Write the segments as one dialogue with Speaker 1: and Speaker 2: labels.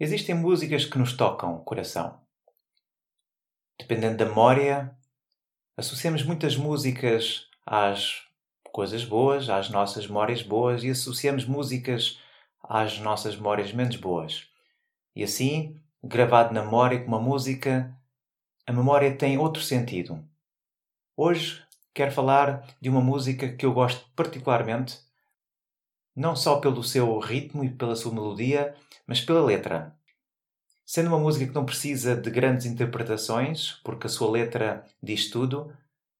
Speaker 1: Existem músicas que nos tocam o coração. Dependendo da memória, associamos muitas músicas às coisas boas, às nossas memórias boas e associamos músicas às nossas memórias menos boas. E assim, gravado na memória com uma música, a memória tem outro sentido. Hoje quero falar de uma música que eu gosto particularmente não só pelo seu ritmo e pela sua melodia, mas pela letra. Sendo uma música que não precisa de grandes interpretações, porque a sua letra diz tudo,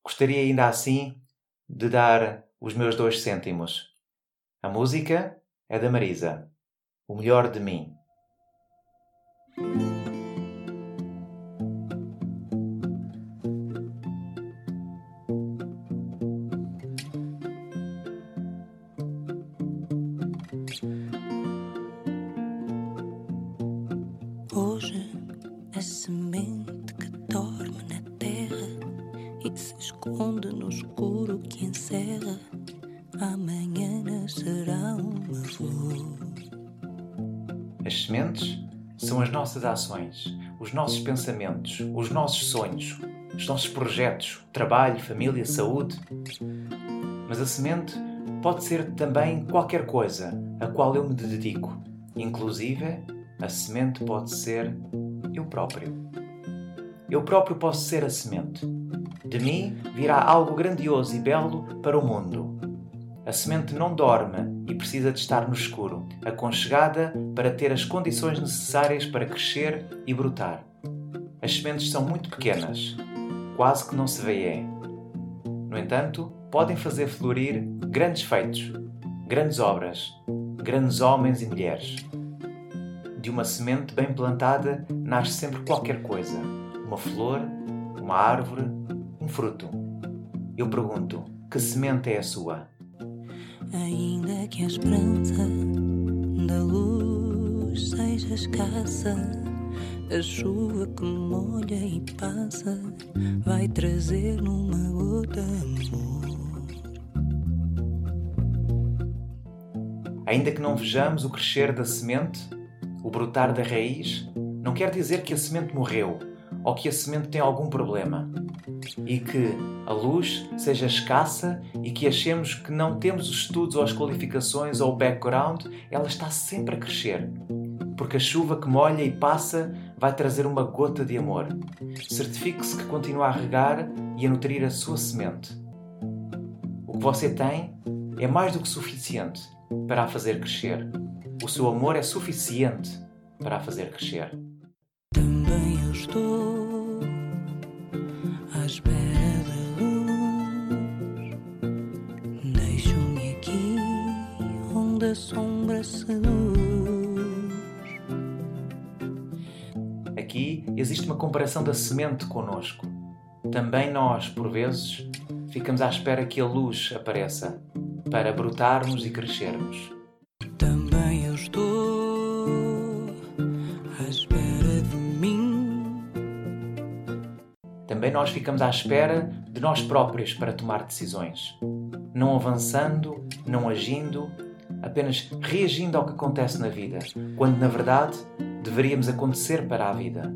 Speaker 1: gostaria ainda assim de dar os meus dois cêntimos. A música é da Marisa. O melhor de mim.
Speaker 2: E se esconde no escuro que encerra, amanhã nascerá uma flor.
Speaker 1: As sementes são as nossas ações, os nossos pensamentos, os nossos sonhos, os nossos projetos, trabalho, família, saúde. Mas a semente pode ser também qualquer coisa a qual eu me dedico, inclusive a semente pode ser eu próprio. Eu próprio posso ser a semente. De mim virá algo grandioso e belo para o mundo. A semente não dorme e precisa de estar no escuro, aconchegada para ter as condições necessárias para crescer e brotar. As sementes são muito pequenas, quase que não se vêem. No entanto, podem fazer florir grandes feitos, grandes obras, grandes homens e mulheres. De uma semente bem plantada nasce sempre qualquer coisa: uma flor, uma árvore, um fruto. Eu pergunto: que semente é a sua?
Speaker 2: Ainda que a esperança da luz seja escassa, a chuva que molha e passa vai trazer numa gota amor.
Speaker 1: Ainda que não vejamos o crescer da semente, o brotar da raiz, não quer dizer que a semente morreu ou que a semente tem algum problema. E que a luz seja escassa e que achemos que não temos os estudos ou as qualificações ou o background, ela está sempre a crescer. Porque a chuva que molha e passa vai trazer uma gota de amor. Certifique-se que continua a regar e a nutrir a sua semente. O que você tem é mais do que suficiente para a fazer crescer. O seu amor é suficiente para a fazer crescer.
Speaker 2: Também eu estou onde a sombra seduz.
Speaker 1: Aqui existe uma comparação da semente conosco. Também nós, por vezes, ficamos à espera que a luz apareça para brotarmos e crescermos.
Speaker 2: Também eu estou à espera de mim.
Speaker 1: Também nós ficamos à espera de nós próprios para tomar decisões. Não avançando, não agindo, apenas reagindo ao que acontece na vida, quando na verdade deveríamos acontecer para a vida.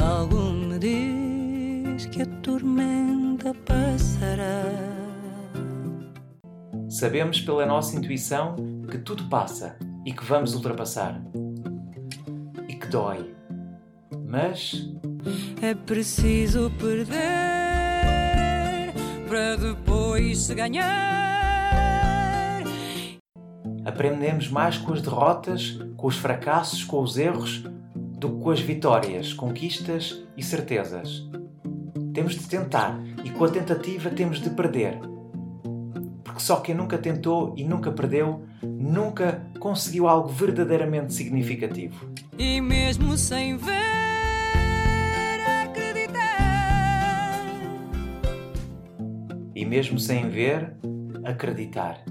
Speaker 2: Algo me diz que a tormenta passará.
Speaker 1: Sabemos pela nossa intuição que tudo passa e que vamos ultrapassar. E que dói. Mas
Speaker 2: É preciso perder para depois se ganhar.
Speaker 1: Aprendemos mais com as derrotas, com os fracassos, com os erros, do que com as vitórias, conquistas e certezas. Temos de tentar e com a tentativa temos de perder. Porque só quem nunca tentou e nunca perdeu, nunca conseguiu algo verdadeiramente significativo.
Speaker 2: E mesmo sem ver, acreditar.
Speaker 1: E mesmo sem ver, acreditar.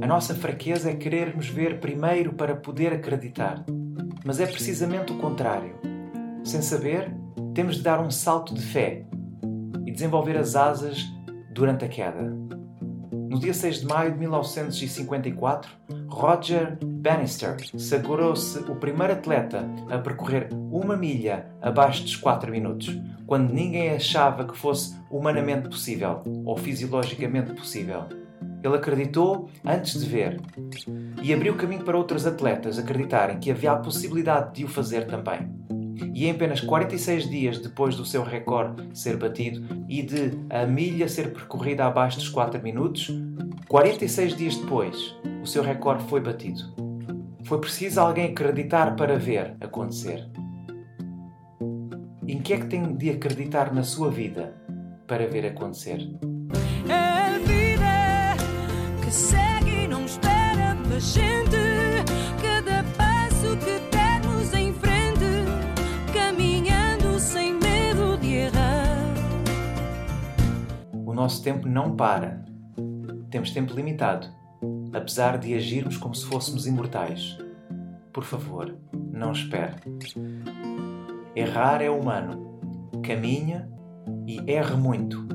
Speaker 1: A nossa fraqueza é querermos ver primeiro para poder acreditar. Mas é precisamente o contrário. Sem saber, temos de dar um salto de fé e desenvolver as asas durante a queda. No dia 6 de maio de 1954, Roger Bannister sagurou-se o primeiro atleta a percorrer uma milha abaixo dos 4 minutos, quando ninguém achava que fosse humanamente possível ou fisiologicamente possível. Ele acreditou antes de ver e abriu caminho para outros atletas acreditarem que havia a possibilidade de o fazer também. E em apenas 46 dias depois do seu recorde ser batido e de a milha ser percorrida abaixo dos 4 minutos, 46 dias depois, o seu recorde foi batido. Foi preciso alguém acreditar para ver acontecer. Em que é que tem de acreditar na sua vida para ver acontecer?
Speaker 2: Que segue não espera pela gente. Cada passo que dermos em frente, caminhando sem medo de errar.
Speaker 1: O nosso tempo não para. Temos tempo limitado, apesar de agirmos como se fôssemos imortais. Por favor, não espere. Errar é humano. Caminha e erre muito.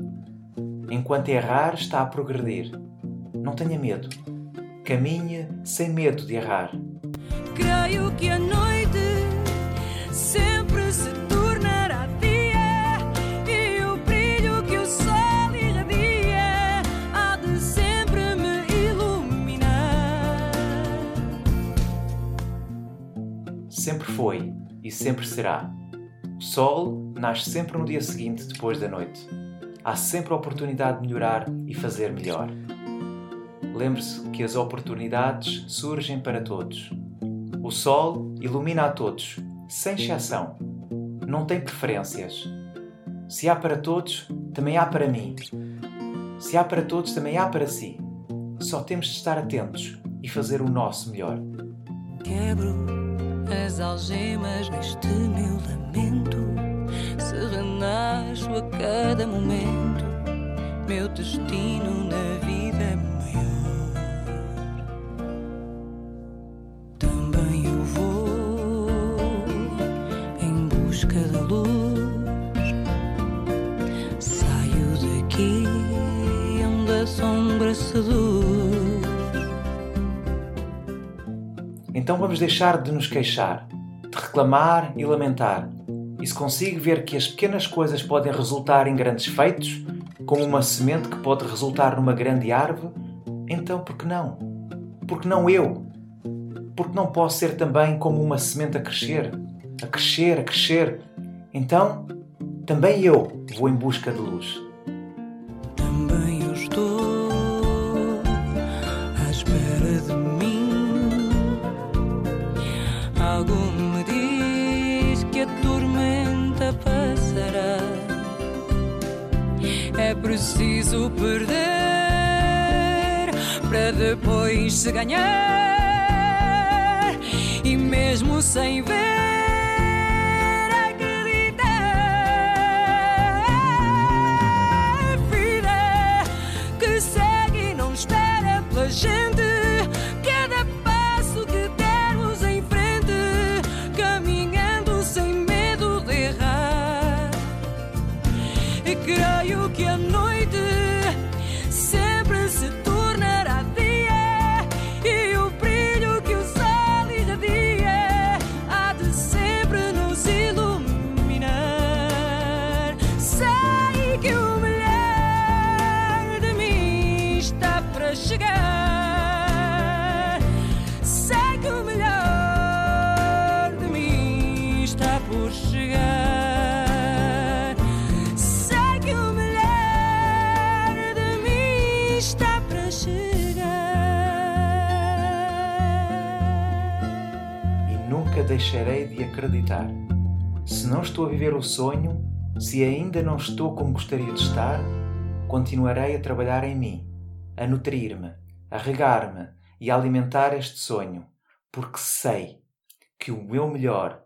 Speaker 1: Enquanto errar, está a progredir. Não tenha medo. Caminhe sem medo de errar.
Speaker 2: Creio que a noite sempre se tornará dia e o brilho que o sol irradia há de sempre me iluminar.
Speaker 1: Sempre foi e sempre será. O sol nasce sempre no dia seguinte, depois da noite. Há sempre a oportunidade de melhorar e fazer melhor. Lembre-se que as oportunidades surgem para todos. O sol ilumina a todos, sem exceção. Não tem preferências. Se há para todos, também há para mim. Se há para todos, também há para si. Só temos de estar atentos e fazer o nosso melhor.
Speaker 2: Quebro as algemas deste meu lamento. Se renasço a cada momento, meu destino na vida é busca da luz. Saio daqui onde a sombra seduz.
Speaker 1: Então vamos deixar de nos queixar, de reclamar e lamentar. E se consigo ver que as pequenas coisas podem resultar em grandes feitos, como uma semente que pode resultar numa grande árvore, então por que não? Por que não eu? Porque não posso ser também como uma semente a crescer, a crescer, a crescer. Então, também eu vou em busca de luz.
Speaker 2: Também eu estou à espera de mim. Algo me diz que a tormenta passará. É preciso perder para depois se ganhar. E mesmo sem ver, chegar. Sei que o melhor de mim está para chegar.
Speaker 1: e nunca deixarei de acreditar. Se não estou a viver o sonho, se ainda não estou como gostaria de estar, continuarei a trabalhar em mim, a nutrir-me, a regar-me e a alimentar este sonho, porque sei que o meu melhor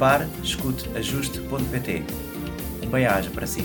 Speaker 1: www.parescuteajuste.pt. Um bem-aja para si.